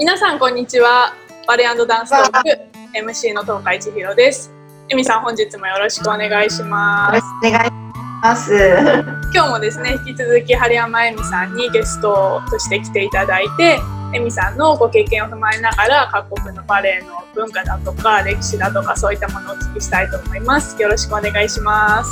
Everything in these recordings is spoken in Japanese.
皆さんこんにちは。バレエダンストーク MC の東海千尋です。エミさん本日もよろしくお願いします。お願いします。今日もですね引き続き春山エミさんにゲストとして来ていただいてエミさんのご経験を踏まえながら各国のバレエの文化だとか歴史だとかそういったものをお聞きしたいと思います。よろしくお願いします。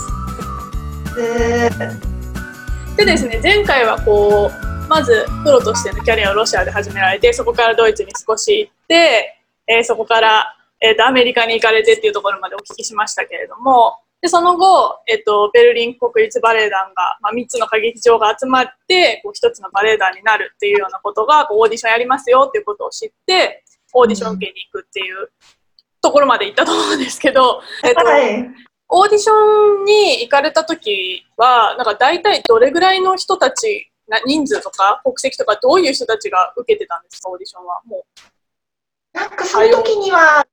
でですね前回はこうまずプロとしてのキャリアをロシアで始められてそこからドイツに少し行って、えー、そこから、えーと、アメリカに行かれてっていうところまでお聞きしましたけれどもでその後、えーと、ベルリン国立バレエ団が、まあ、3つの歌劇場が集まってこう1つのバレエ団になるっていうようなことがこうオーディションやりますよっていうことを知ってオーディション受けに行くっていうところまで行ったと思うんですけど、えーと、はい、オーディションに行かれた時はなんか大体どれぐらいの人たちな人数とか国籍とかどういう人たちが受けてたんですか？オーディションは。もう。なんかその時には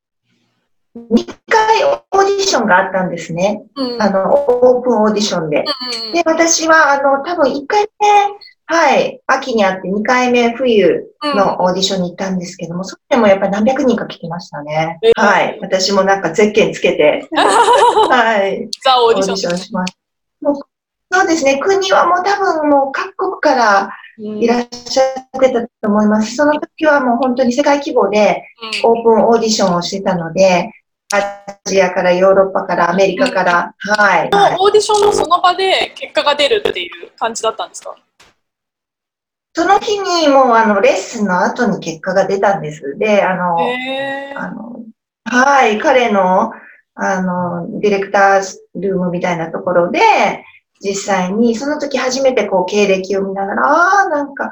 2回オーディションがあったんですね、うん、あのオープンオーディションで、うんうん、で私はあの多分1回目はい秋にあって2回目冬のオーディションに行ったんですけども、うん、それでもやっぱり何百人か聞きましたね、えー、はい。私もなんかゼッケンつけて はい。ザ・オーディション。しましたそうですね、国はもう多分もう各国からいらっしゃってたと思います。その時はもう本当に世界規模でオープンオーディションをしてたので、アジアからヨーロッパからアメリカから、うん、はい。オーディションのその場で結果が出るっていう感じだったんですか？その日にもうあのレッスンの後に結果が出たんです。で、あの、あのはい、彼のあのディレクタールームみたいなところで、実際に、その時初めてこう経歴を見ながら、ああ、なんか、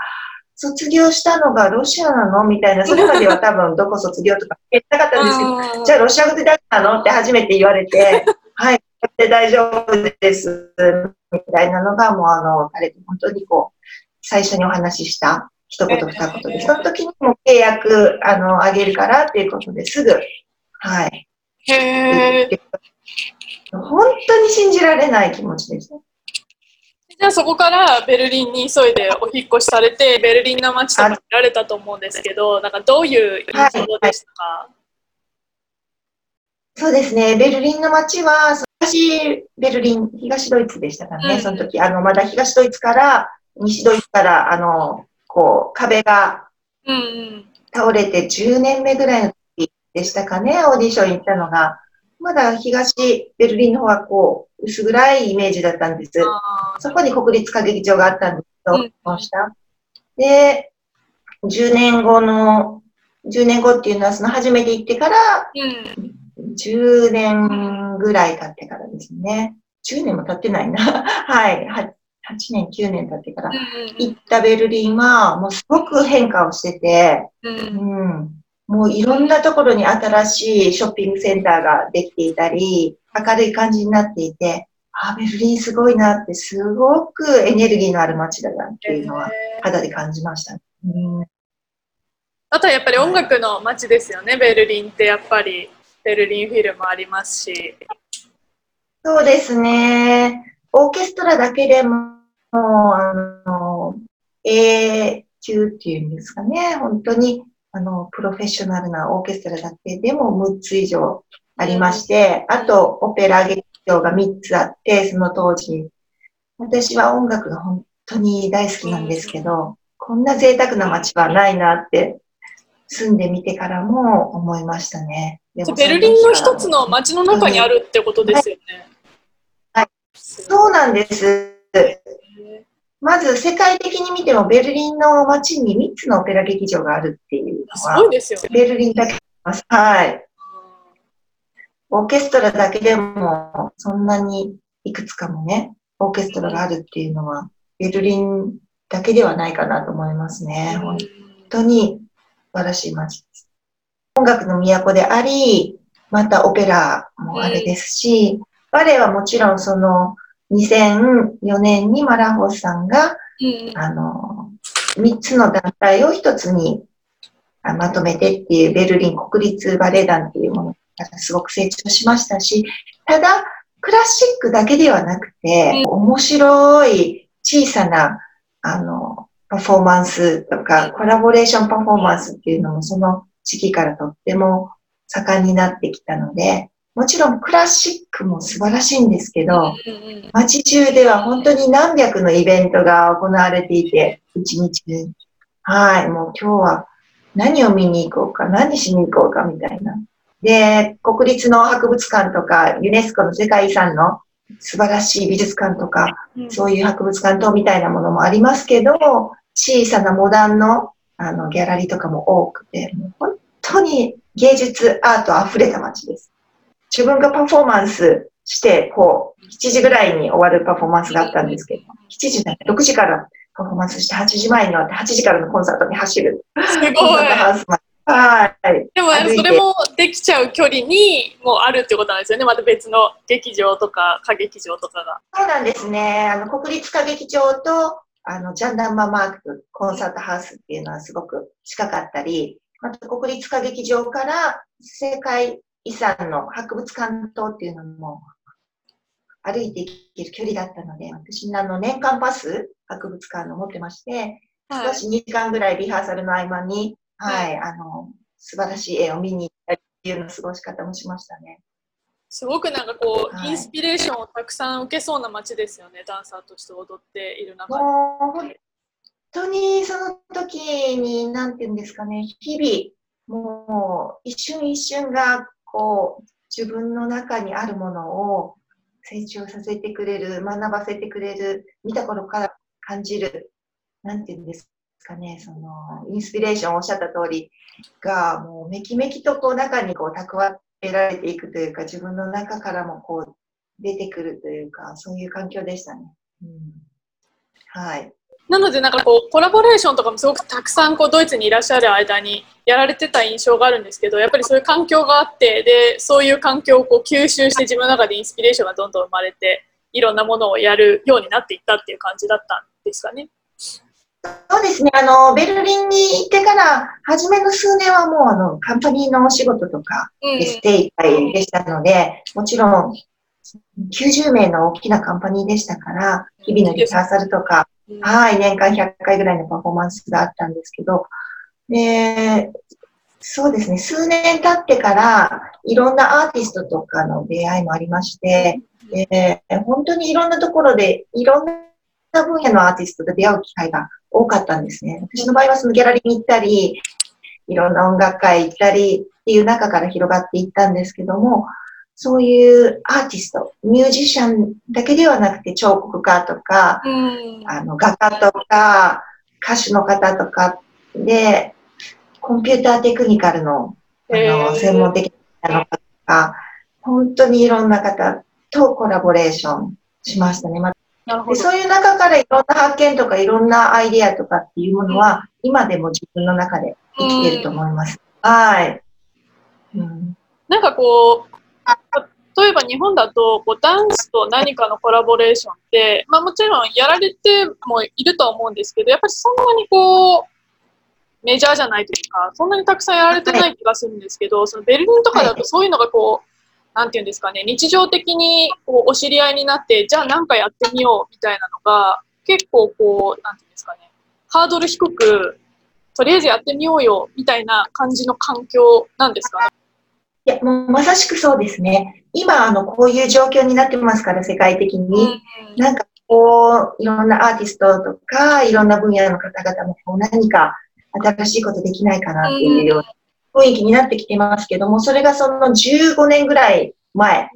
卒業したのがロシアなのみたいな、それまでは多分どこ卒業とか言ったかったんですけど、じゃあロシア語でだったのって初めて言われて、はい、で大丈夫です、みたいなのが、もうあの、彼と本当にこう、最初にお話しした一言二言で、その時にも契約、あの、あげるからっていうことですぐ、はい。へ本当に信じられない気持ちでした。じゃあそこからベルリンに急いでお引越しされて、ベルリンの街とか見られたと思うんですけど、なんかどういう印象でしたか、はいはい、そうですね、ベルリンの街は、東ベルリン、東ドイツでしたからね、うん、その時、あの、まだ東ドイツから西ドイツから、あの、こう、壁が倒れて10年目ぐらいの時でしたかね、オーディション行ったのが。まだ東ベルリンの方はこう、薄暗いイメージだったんです。そこに国立歌劇場があったんですけど、うん、した。で、10年後の、10年後っていうのはその初めて行ってから、うん、10年ぐらい経ってからですね。10年も経ってないな。はい。8年、9年経ってから行ったベルリンは、もうすごく変化をしてて、うん、うんもういろんなところに新しいショッピングセンターができていたり、明るい感じになっていて、あ、ベルリンすごいなって、すごくエネルギーのある街だなっていうのは肌で感じました、うん。あとはやっぱり音楽の街ですよね、ベルリンってやっぱりベルリンフィルもありますし。そうですね。オーケストラだけでも、もうあの、A 級っていうんですかね、本当にあの、プロフェッショナルなオーケストラだけでも6つ以上ありまして、あと、オペラ劇場が3つあって、その当時。私は音楽が本当に大好きなんですけど、こんな贅沢な街はないなって、住んでみてからも思いましたね。ベルリンの一つの街の中にあるってことですよね。はい、はい、そうなんです。まず世界的に見てもベルリンの街に3つのオペラ劇場があるっていうのは、ベルリンだけ。はい。オーケストラだけでもそんなにいくつかもね、オーケストラがあるっていうのは、ベルリンだけではないかなと思いますね。本当に素晴らしい街です。音楽の都であり、またオペラもあれですし、バレエはもちろんその2004年にマラホさんが、うん、あの、3つの団体を1つにまとめてっていうベルリン国立バレエ団っていうものがすごく成長しましたし、ただ、クラシックだけではなくて、うん、面白い小さな、あの、パフォーマンスとか、コラボレーションパフォーマンスっていうのもその時期からとっても盛んになってきたので、もちろんクラシックも素晴らしいんですけど、街中では本当に何百のイベントが行われていて、一日中。はい、もう今日は何を見に行こうか、何しに行こうかみたいな。で、国立の博物館とか、ユネスコの世界遺産の素晴らしい美術館とか、そういう博物館等みたいなものもありますけど、小さなモダンのあのギャラリーとかも多くて、もう本当に芸術、アート溢れた街です。自分がパフォーマンスして、こう、7時ぐらいに終わるパフォーマンスがあったんですけど、7時だ6時からパフォーマンスして8時前に終わって8時からのコンサートに走る。すごい。はい。でも、それもできちゃう距離にもうあるってことなんですよね。また別の劇場とか歌劇場とかが。そうなんですね。あの、国立歌劇場と、あの、ジャンダンママークコンサートハウスっていうのはすごく近かったり、あと国立歌劇場から世界遺産の博物館等っていうのも歩いていける距離だったので、私あの年間パス博物館の持ってまして、はい、少し2時間ぐらいリハーサルの合間に、はい、はい、あの、素晴らしい絵を見に行ったりっていうの過ごし方もしましたね。すごくなんかこう、はい、インスピレーションをたくさん受けそうな街ですよね、ダンサーとして踊っている中で。本当にその時に、なんていうんですかね、日々、もう一瞬一瞬がこう、自分の中にあるものを成長させてくれる、学ばせてくれる、見た頃から感じる、なんていうんですかね、その、インスピレーションおっしゃった通りが、もうめきめきとこう中にこう蓄えられていくというか、自分の中からもこう出てくるというか、そういう環境でしたね。うん、はい。なのでなんかこうコラボレーションとかもすごくたくさんこうドイツにいらっしゃる間にやられてた印象があるんですけどやっぱりそういう環境があってでそういう環境をこう吸収して自分の中でインスピレーションがどんどん生まれていろんなものをやるようになっていったっていう感じだったんですかね。そうですね。あの、ベルリンに行ってから、初めの数年はもう、あの、カンパニーのお仕事とかでステイでしたので、もちろん、90名の大きなカンパニーでしたから、日々のリハーサルとか、はい、年間100回ぐらいのパフォーマンスがあったんですけど、で、そうですね、数年経ってから、いろんなアーティストとかの出会いもありまして、で本当にいろんなところで、いろんな分野のアーティストと出会う機会が多かったんですね。私の場合はそのギャラリーに行ったり、いろんな音楽会行ったりっていう中から広がっていったんですけども、そういうアーティスト、ミュージシャンだけではなくて彫刻家とか、うん、あの画家とか、歌手の方とかで、コンピューターテクニカルのあの専門的な方とか、本当にいろんな方とコラボレーションしましたね。までそういう中からいろんな発見とかいろんなアイディアとかっていうものは、今でも自分の中で生きてると思います。うん、はい。うん、なんかこう、例えば日本だとこうダンスと何かのコラボレーションって、まあ、もちろんやられてもいるとは思うんですけどやっぱりそんなにこうメジャーじゃないというかそんなにたくさんやられてない気がするんですけどそのベルリンとかだとそういうのがこうなんていうんですかね日常的にこうお知り合いになってじゃあ何かやってみようみたいなのが結構こうなんていうんですかねハードル低くとりあえずやってみようよみたいな感じの環境なんですかね？いや、もうまさしくそうですね。今、あの、こういう状況になってますから、世界的に。なんか、こう、いろんなアーティストとか、いろんな分野の方々も、こう、何か新しいことできないかなっていうような雰囲気になってきてますけども、それがその15年ぐらい前、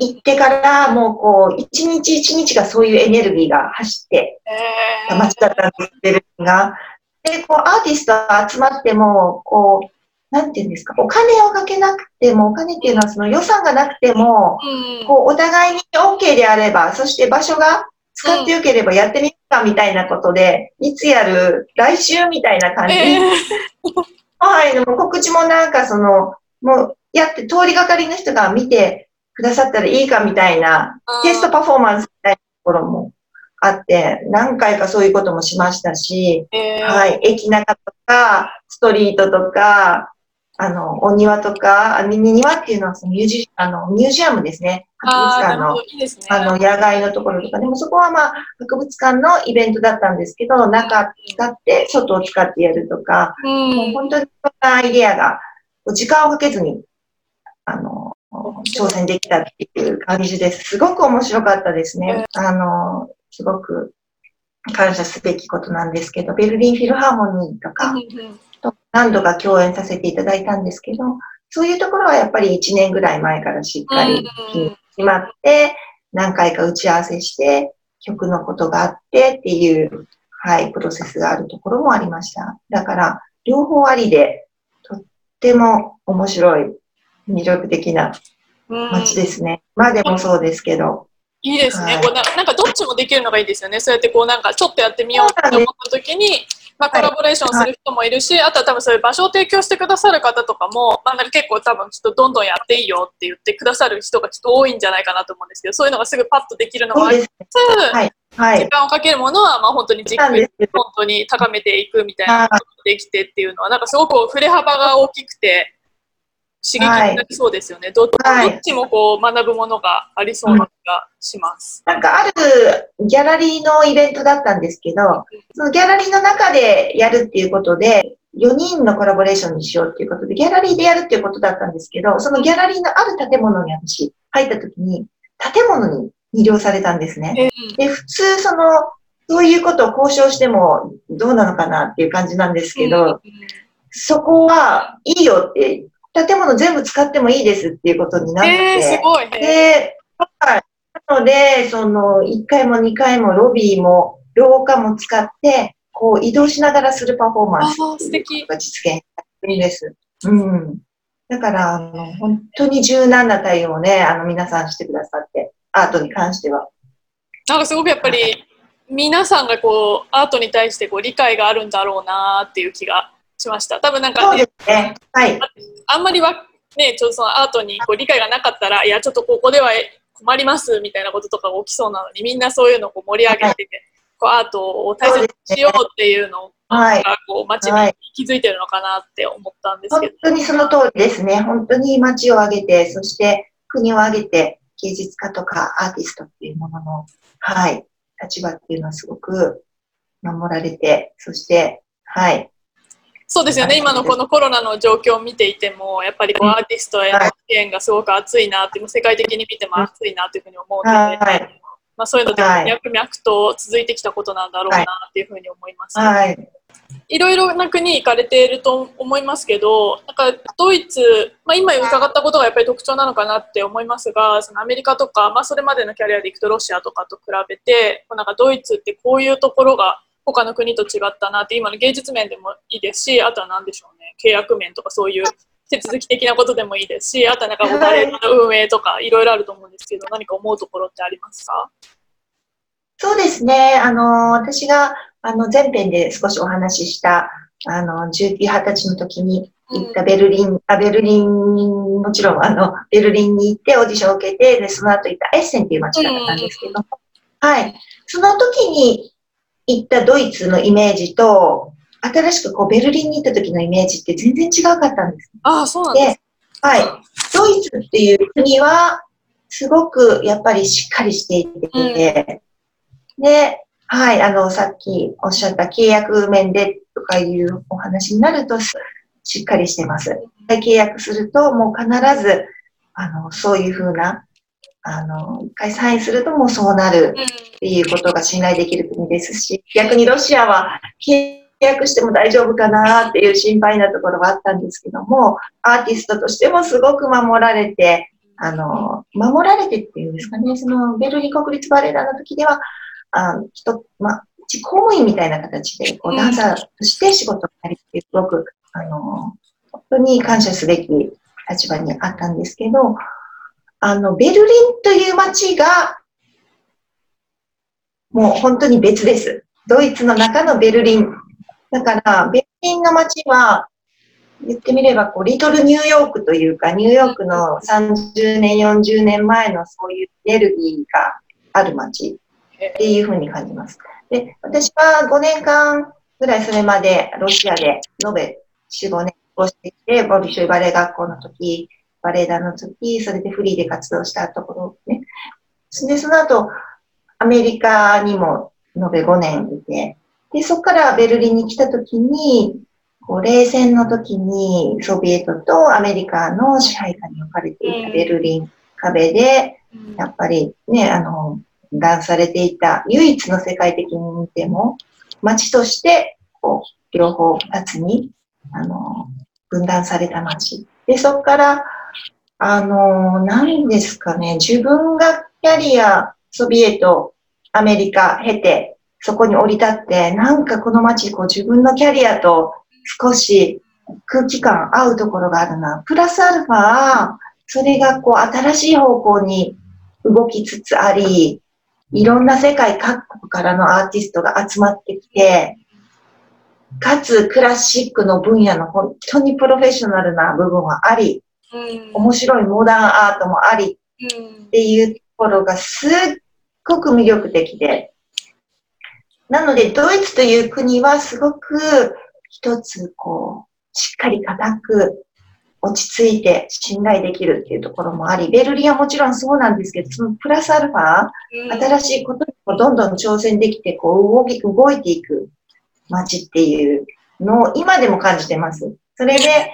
行ってから、もうこう、一日一日がそういうエネルギーが走ってた街だったんですけどが、で、こう、アーティストが集まっても、こう、なんていうんですか、お金をかけなくても、お金っていうのはその予算がなくても、うん、こうお互いに OK であれば、そして場所が使ってよければやってみるかみたいなことで、いつやる来週みたいな感じ。えー、はい、でも告知もなんかその、もうやって通りがかりの人が見てくださったらいいかみたいな、テストパフォーマンスみたいなところもあって、何回かそういうこともしましたし、えー、はい、駅中とか、ストリートとか、あの、お庭とか、ミニ庭っていうのはそのミュージあのミュージアムですね。博物館の、いいね、あの、野外のところとか、でもそこはまあ、博物館のイベントだったんですけど、中使って、外を使ってやるとか、うん、もう本当にそんなアイデアが、時間をかけずに、あの、挑戦できたっていう感じです。すごく面白かったですね。あの、すごく感謝すべきことなんですけど、ベルリンフィルハーモニーとか、と何度か共演させていただいたんですけど、そういうところはやっぱり1年ぐらい前からしっかり決まって、何回か打ち合わせして、曲のことがあってっていう、はい、プロセスがあるところもありました。だから、両方ありで、とっても面白い、魅力的な街ですね。まあでもそうですけど。いいですね、はい、こうな。なんかどっちもできるのがいいですよね。そうやってこうなんかちょっとやってみようと思った時に、まあ、コラボレーションする人もいるし、はい、あとは多分そういう場所を提供してくださる方とかも、まあ、なんか結構多分ちょっとどんどんやっていいよって言ってくださる人がちょっと多いんじゃないかなと思うんですけど、そういうのがすぐパッとできるのもありつつ、はい。はい、時間をかけるものはまあ本当にじっくり本当に高めていくみたいなことができてっていうのは、なんかすごく振れ幅が大きくて、刺激になりそうですよね。どはい、どっちもこう学ぶものがありそうな気がします、うん。なんかあるギャラリーのイベントだったんですけど、そのギャラリーの中でやるっていうことで、4人のコラボレーションにしようっていうことで、ギャラリーでやるっていうことだったんですけど、そのギャラリーのある建物に私入った時に、建物に魅了されたんですね。で、普通その、そういうことを交渉してもどうなのかなっていう感じなんですけど、そこはいいよって建物全部使ってもいいですっていうことになって。えー、すごい。で、はい。なので、その、1階も2階もロビーも廊下も使って、こう移動しながらするパフォーマンスが実現するんです。うん。だから、あの、本当に柔軟な対応をね、あの、皆さんしてくださって、アートに関しては。なんかすごくやっぱり、皆さんがこう、アートに対してこう理解があるんだろうなっていう気がしました。多分なんか、ね、ね、はい。あんまりわ、ね、ちょっとそのアートにこう理解がなかったら、いや、ちょっとここでは困りますみたいなこととかが起きそうなのに、みんなそういうのをこう盛り上げて、はい、こうアートを大切にしようっていうのを、はい、こう街に気づいてるのかなって思ったんですけど、本当にその通りですね。本当に街を挙げて、そして国を挙げて、芸術家とかアーティストっていうものの、はい、立場っていうのはすごく守られて、そして、はい、そうですよね、今のこのコロナの状況を見ていても、やっぱりこうアーティストへの支援がすごく熱いなって、世界的に見ても熱いなというふうに思うので、はい、まあ、そういうので脈々と続いてきたことなんだろうなっていうふうに思います、はい、い。ろいろな国行かれていると思いますけど、なんかドイツ、まあ、今伺ったことがやっぱり特徴なのかなって思いますが、そのアメリカとか、まあ、それまでのキャリアでいくとロシアとかと比べて、なんかドイツってこういうところが他の国と違ったなって今の芸術面でもいいですしあとは何でしょうね。契約面とかそういう手続き的なことでもいいですしあとはなんかお金の運営とかい。ろいろあると思うんですけど何か思うところってありますか？そうですね。あの私があの前編で少しお話ししたあの19、20歳の時に行ったベルリン、うん、あベルリン、もちろんあのベルリンに行ってオーディションを受けてでその後行ったエッセンっていう街だったんですけど、うん、はい。その時に行ったドイツのイメージと、新しくこうベルリンに行った時のイメージって全然違かったんです。ああ、そうなんですはい。ドイツっていう国は、すごくやっぱりしっかりしていて、うん、で、はい、あの、さっきおっしゃった契約面でとかいうお話になると、しっかりしてます。契約すると、もう必ず、あの、そういうふうなあの、一回サインするともうそうなるっていうことが信頼できる国ですし、逆にロシアは契約しても大丈夫かなっていう心配なところはあったんですけども、アーティストとしてもすごく守られて、あの、守られてっていうんですかね、そのベルリン国立バレエ団の時では、あ人、まあ、公務員みたいな形で、こう、ダンサーとして仕事をやりってすごく、あの、本当に感謝すべき立場にあったんですけど、あの、ベルリンという街が、もう本当に別です。ドイツの中のベルリン。だから、ベルリンの街は、言ってみれば、こう、リトルニューヨークというか、ニューヨークの30年、40年前のそういうエネルギーがある街っていうふうに感じます。で、私は5年間ぐらいそれまでロシアで延べ4、5年をしていて、ボビショイバレエ学校の時、バレエ団の時、それでフリーで活動したところね。で、その後、アメリカにも延べ5年いて、で、そこからベルリンに来た時に、こう冷戦の時にソビエトとアメリカの支配下に置かれていたベルリン壁で、やっぱりね、あの、断されていた唯一の世界的に見ても、街として、こう、両方二つに、あの、分断された街。で、そこから、あの、何ですかね、自分がキャリア、ソビエト、アメリカ経て、そこに降り立って、なんかこの街、こう自分のキャリアと少し空気感合うところがあるな。プラスアルファ、それがこう新しい方向に動きつつあり、いろんな世界各国からのアーティストが集まってきて、かつクラシックの分野の本当にプロフェッショナルな部分はあり、面白いモダンアートもありっていうところがすっごく魅力的で、なのでドイツという国はすごく一つこう、しっかり固く落ち着いて信頼できるっていうところもあり、ベルリンはもちろんそうなんですけど、そのプラスアルファ、新しいことにもどんどん挑戦できて、こう動き、動いていく街っていうのを今でも感じてます。それで、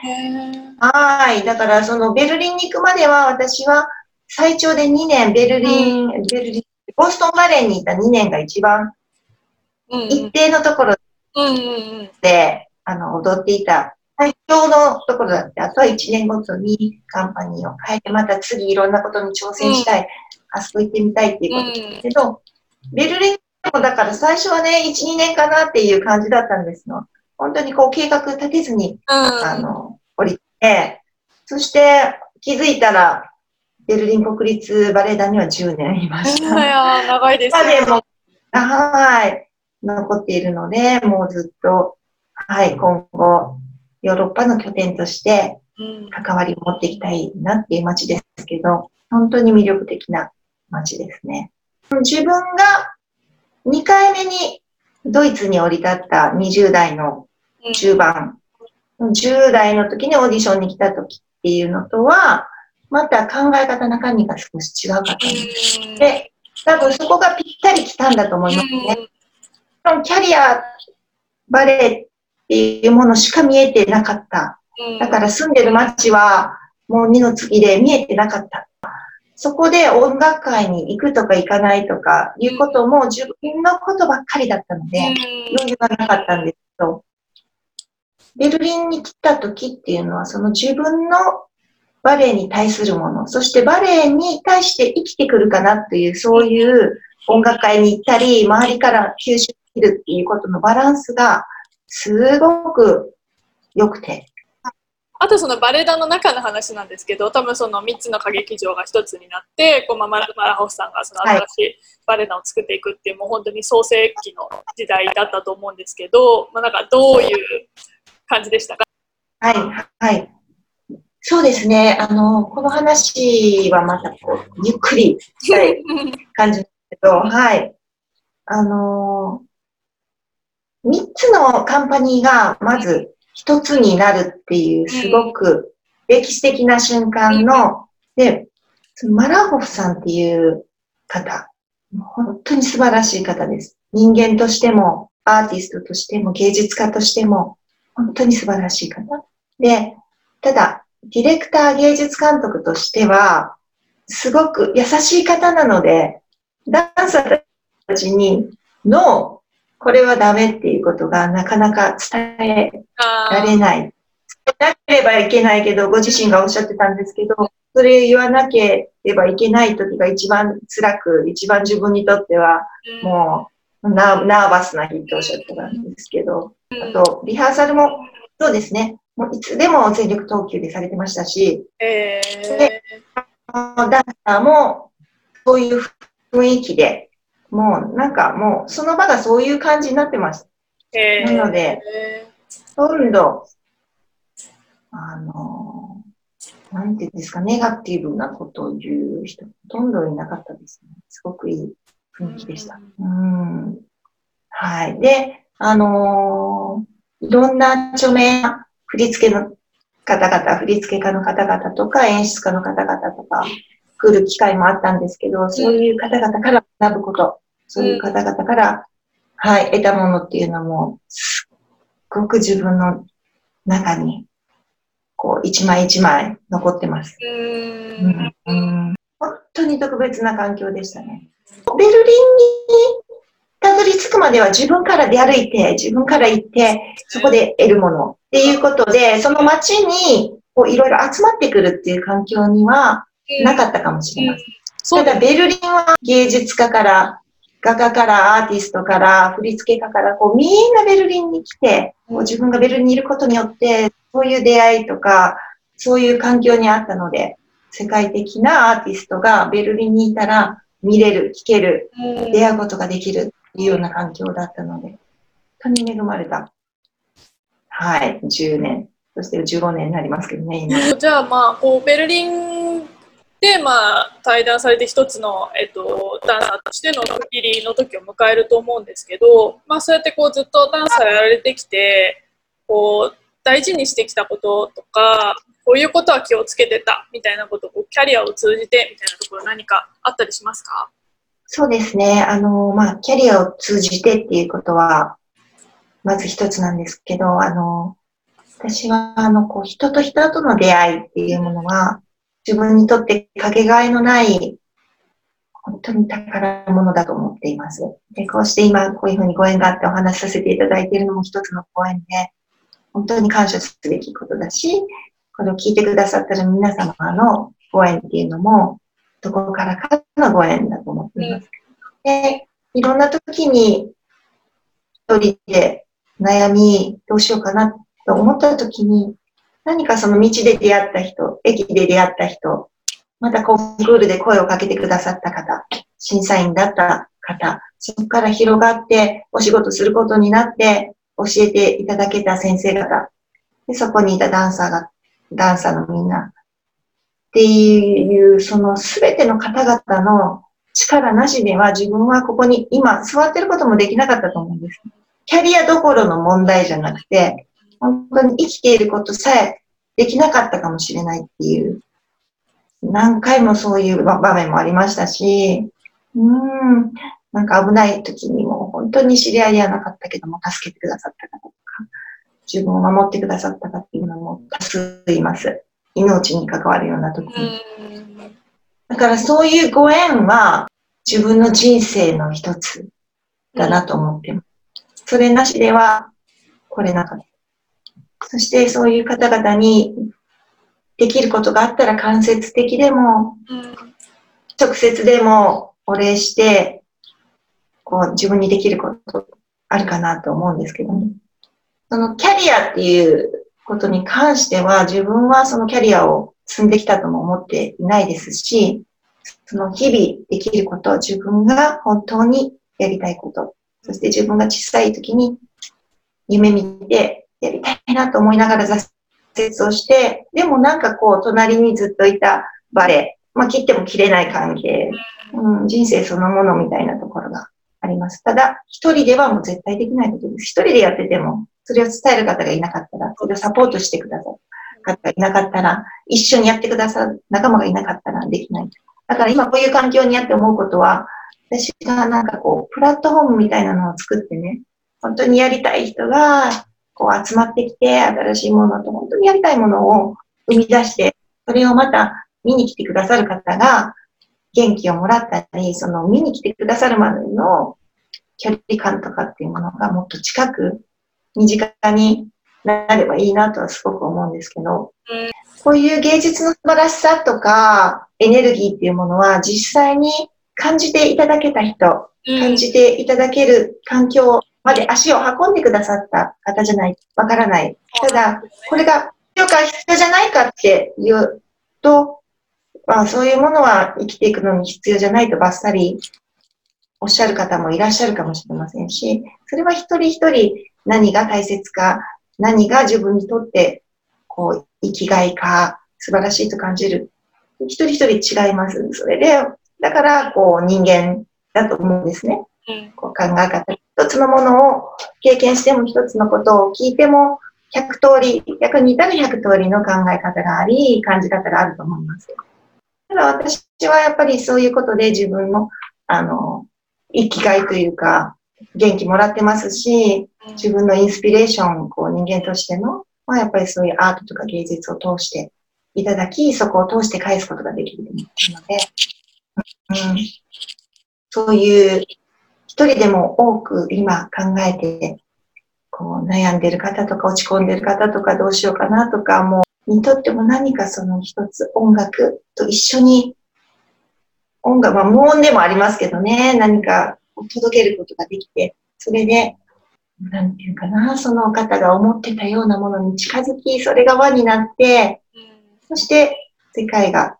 はい。だからそのベルリンに行くまでは私は最長で2年、ベルリン、ベルリン、ボストンバレーにいた2年が一番一定のところで、あの、踊っていた最強のところだって、あとは1年ごとにカンパニーを変えて、また次いろんなことに挑戦したい、うん、あそこ行ってみたいっていうことですけど、うん、ベルリンもだから最初はね、1、2年かなっていう感じだったんですの。本当にこう計画立てずに、うん、あの、降りて、そして気づいたら、ベルリン国立バレエ団には10年いました。いや長いですね。でも、はい。残っているので、もうずっと、はい、今後、ヨーロッパの拠点として関わりを持っていきたいなっていう街ですけど、本当に魅力的な街ですね。自分が2回目にドイツに降り立った20代の中盤、10代の時にオーディションに来た時っていうのとは、また考え方中身が少し違うかったんです。で、多分そこがぴったり来たんだと思いますね。キャリア、バレエっていうものしか見えてなかった。だから住んでる街はもう二の次で見えてなかった。そこで音楽会に行くとか行かないとかいうことも自分のことばっかりだったので、余裕がなかったんですけど、ベルリンに来た時っていうのはその自分のバレエに対するもの、そしてバレエに対して生きてくるかなっていう、そういう音楽会に行ったり、周りから吸収できるっていうことのバランスがすごく良くて。あとそのバレエ団の中の話なんですけど多分その3つの歌劇場が1つになってこう、まあ、マラマラホフさんがその新しいバレエ団を作っていくっていう、はい、もう本当に創世期の時代だったと思うんですけど、まあ、なんかどういう感じでしたか？はい、はい。そうですね。あの、この話はまたこう、ゆっくりしたい 感じですけど、はい。あの3つのカンパニーがまず1つになるっていうすごく歴史的な瞬間の、で、マラホフさんっていう方、本当に素晴らしい方です。人間としても、アーティストとしても、芸術家としても、本当に素晴らしい方。で、ただ、ディレクター芸術監督としては、すごく優しい方なので、ダンサーたちに、ノー、これはダメっていうことがなかなか伝えられない。伝えなければいけないけど、ご自身がおっしゃってたんですけど、それ言わなければいけない時が一番辛く、一番自分にとっては、もうナ、ナーバスな日っておっしゃってたんですけど、あと、リハーサルも、そうですね、もういつでも全力投球でされてましたし、えー、で、ダンサーも、そういう雰囲気で、もうなんかもうその場がそういう感じになってます。えー、なので、ほとんど、あの、なんていうんですか、ネガティブなことを言う人、ほとんどいなかったですね。すごくいい雰囲気でした。うん。はい。で、あのー、いろんな著名な振り付けの方々、振付家の方々とか演出家の方々とか来る機会もあったんですけど、そういう方々から学ぶこと、そういう方々から、はい、得たものっていうのも、すっごく自分の中に、こう、一枚一枚残ってます。うんうん本当に特別な環境でしたね。ベルリンにたどり着くまでは自分から出歩いて、自分から行って、そこで得るものっていうことで、その街にこういろいろ集まってくるっていう環境にはなかったかもしれません。ただ、ベルリンは芸術家から、画家からアーティストから振付家からこうみんなベルリンに来て、こう自分がベルリンにいることによって、そういう出会いとか、そういう環境にあったので、世界的なアーティストがベルリンにいたら見れる、聴ける、出会うことができるいうような環境だったので、本当に恵まれた。はい、10年。そして15年になりますけどね、今。じゃあ、まあ、こう、ベルリンで、まあ、対談されて一つの、えっと、ダンサーとしての区切りの時を迎えると思うんですけど、まあ、そうやってこう、ずっとダンサーやられてきて、こう、大事にしてきたこととか、こういうことは気をつけてたみたいなことをキャリアを通じてみたいなところ何かあったりしますか？そうですね。あの、まあ、キャリアを通じてっていうことは、まず一つなんですけど、あの、私は、あの、こう、人と人との出会いっていうものは、自分にとってかけがえのない、本当に宝物だと思っています。で、こうして今、こういうふうにご縁があってお話しさせていただいているのも一つのご縁で、本当に感謝すべきことだし、これを聞いてくださってる皆様のご縁っていうのも、どこからかのご縁だと思っています。で、いろんな時に一人で悩み、どうしようかなと思った時に、何かその道で出会った人、駅で出会った人、またコンクールで声をかけてくださった方、審査員だった方、そこから広がってお仕事することになって教えていただけた先生方、でそこにいたダンサーが、ダンサーのみんな、っていう、そのすべての方々の力なしでは自分はここに今座ってることもできなかったと思うんです。キャリアどころの問題じゃなくて、本当に生きていることさえできなかったかもしれないっていう、何回もそういう場面もありましたし、うん、なんか危ない時にも本当に知り合いではなかったけども助けてくださった方と、自分を守ってくださった方っていうのも多数います。命に関わるような時に。だからそういうご縁は自分の人生の一つだなと思ってます。それなしでは来れなかった。そしてそういう方々にできることがあったら間接的でも、直接でもお礼して、こう自分にできることあるかなと思うんですけどね。そのキャリアっていうことに関しては、自分はそのキャリアを積んできたとも思っていないですし、その日々できること、自分が本当にやりたいこと、そして自分が小さい時に夢見てやりたいなと思いながら挫折をして、でもなんかこう、隣にずっといたバレー、まあ切っても切れない関係、うん、人生そのものみたいなところがあります。ただ、一人ではもう絶対できないことです。一人でやってても、それを伝える方がいなかったら、それをサポートしてくださる方がいなかったら、一緒にやってくださる仲間がいなかったらできない。だから今こういう環境にあって思うことは、私がなんかこう、プラットフォームみたいなのを作ってね、本当にやりたい人が、こう集まってきて、新しいものと本当にやりたいものを生み出して、それをまた見に来てくださる方が、元気をもらったり、その見に来てくださるまでの距離感とかっていうものがもっと近く身近になればいいなとはすごく思うんですけど、こういう芸術の素晴らしさとかエネルギーっていうものは実際に感じていただけた人、感じていただける環境まで足を運んでくださった方じゃない、わからない。ただ、これが必要か必要じゃないかっていうと、まあそういうものは生きていくのに必要じゃないとばっさりおっしゃる方もいらっしゃるかもしれませんし、それは一人一人何が大切か、何が自分にとって、こう、生きがいか、素晴らしいと感じる。一人一人違います。それで、だから、こう、人間だと思うんですね。こう考え方。一つのものを経験しても、一つのことを聞いても、100通り、逆に言ったら100通りの考え方があり、感じ方があると思います。ただ私はやっぱりそういうことで自分の、あの、生きがいというか、元気もらってますし、自分のインスピレーション、こう人間としての、まあ、やっぱりそういうアートとか芸術を通していただき、そこを通して返すことができるので、うん、そういう一人でも多く今考えて、こう悩んでる方とか落ち込んでる方とかどうしようかなとか、もうにとっても何かその一つ音楽と一緒に音楽、まあ無音でもありますけどね、何か届けることができて、それで、なんていうかな、その方が思ってたようなものに近づき、それが輪になって、そして世界が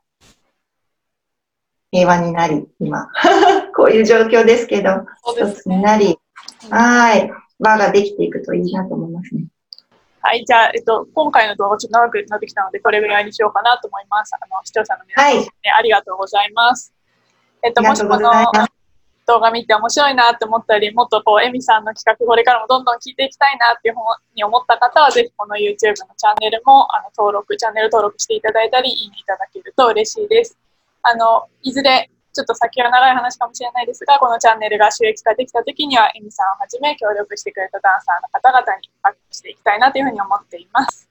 平和になり、今、こういう状況ですけど、一つになり、はい、輪ができていくといいなと思いますね。はい、じゃあ、えっと、今回の動画ちょっと長くなってきたので、これぐらいにしようかなと思います。あの、視聴者の皆さん、ね、はい、ありがとうございます。えっと、もしこの動画見て面白いなって思ったり、もっとこう、エミさんの企画、これからもどんどん聞いていきたいなっていうふうに思った方は、ぜひこの YouTube のチャンネルもあの登録、チャンネル登録していただいたり、いいねいただけると嬉しいです。あの、いずれちょっと先は長い話かもしれないですが、このチャンネルが収益化できたときには、エミさんをはじめ協力してくれたダンサーの方々にバックしていきたいなというふうに思っています。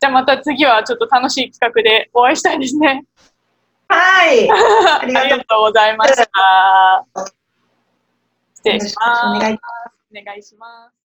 じゃあまた次はちょっと楽しい企画でお会いしたいですね。はい。ありがとうございました。失礼します。お願いします。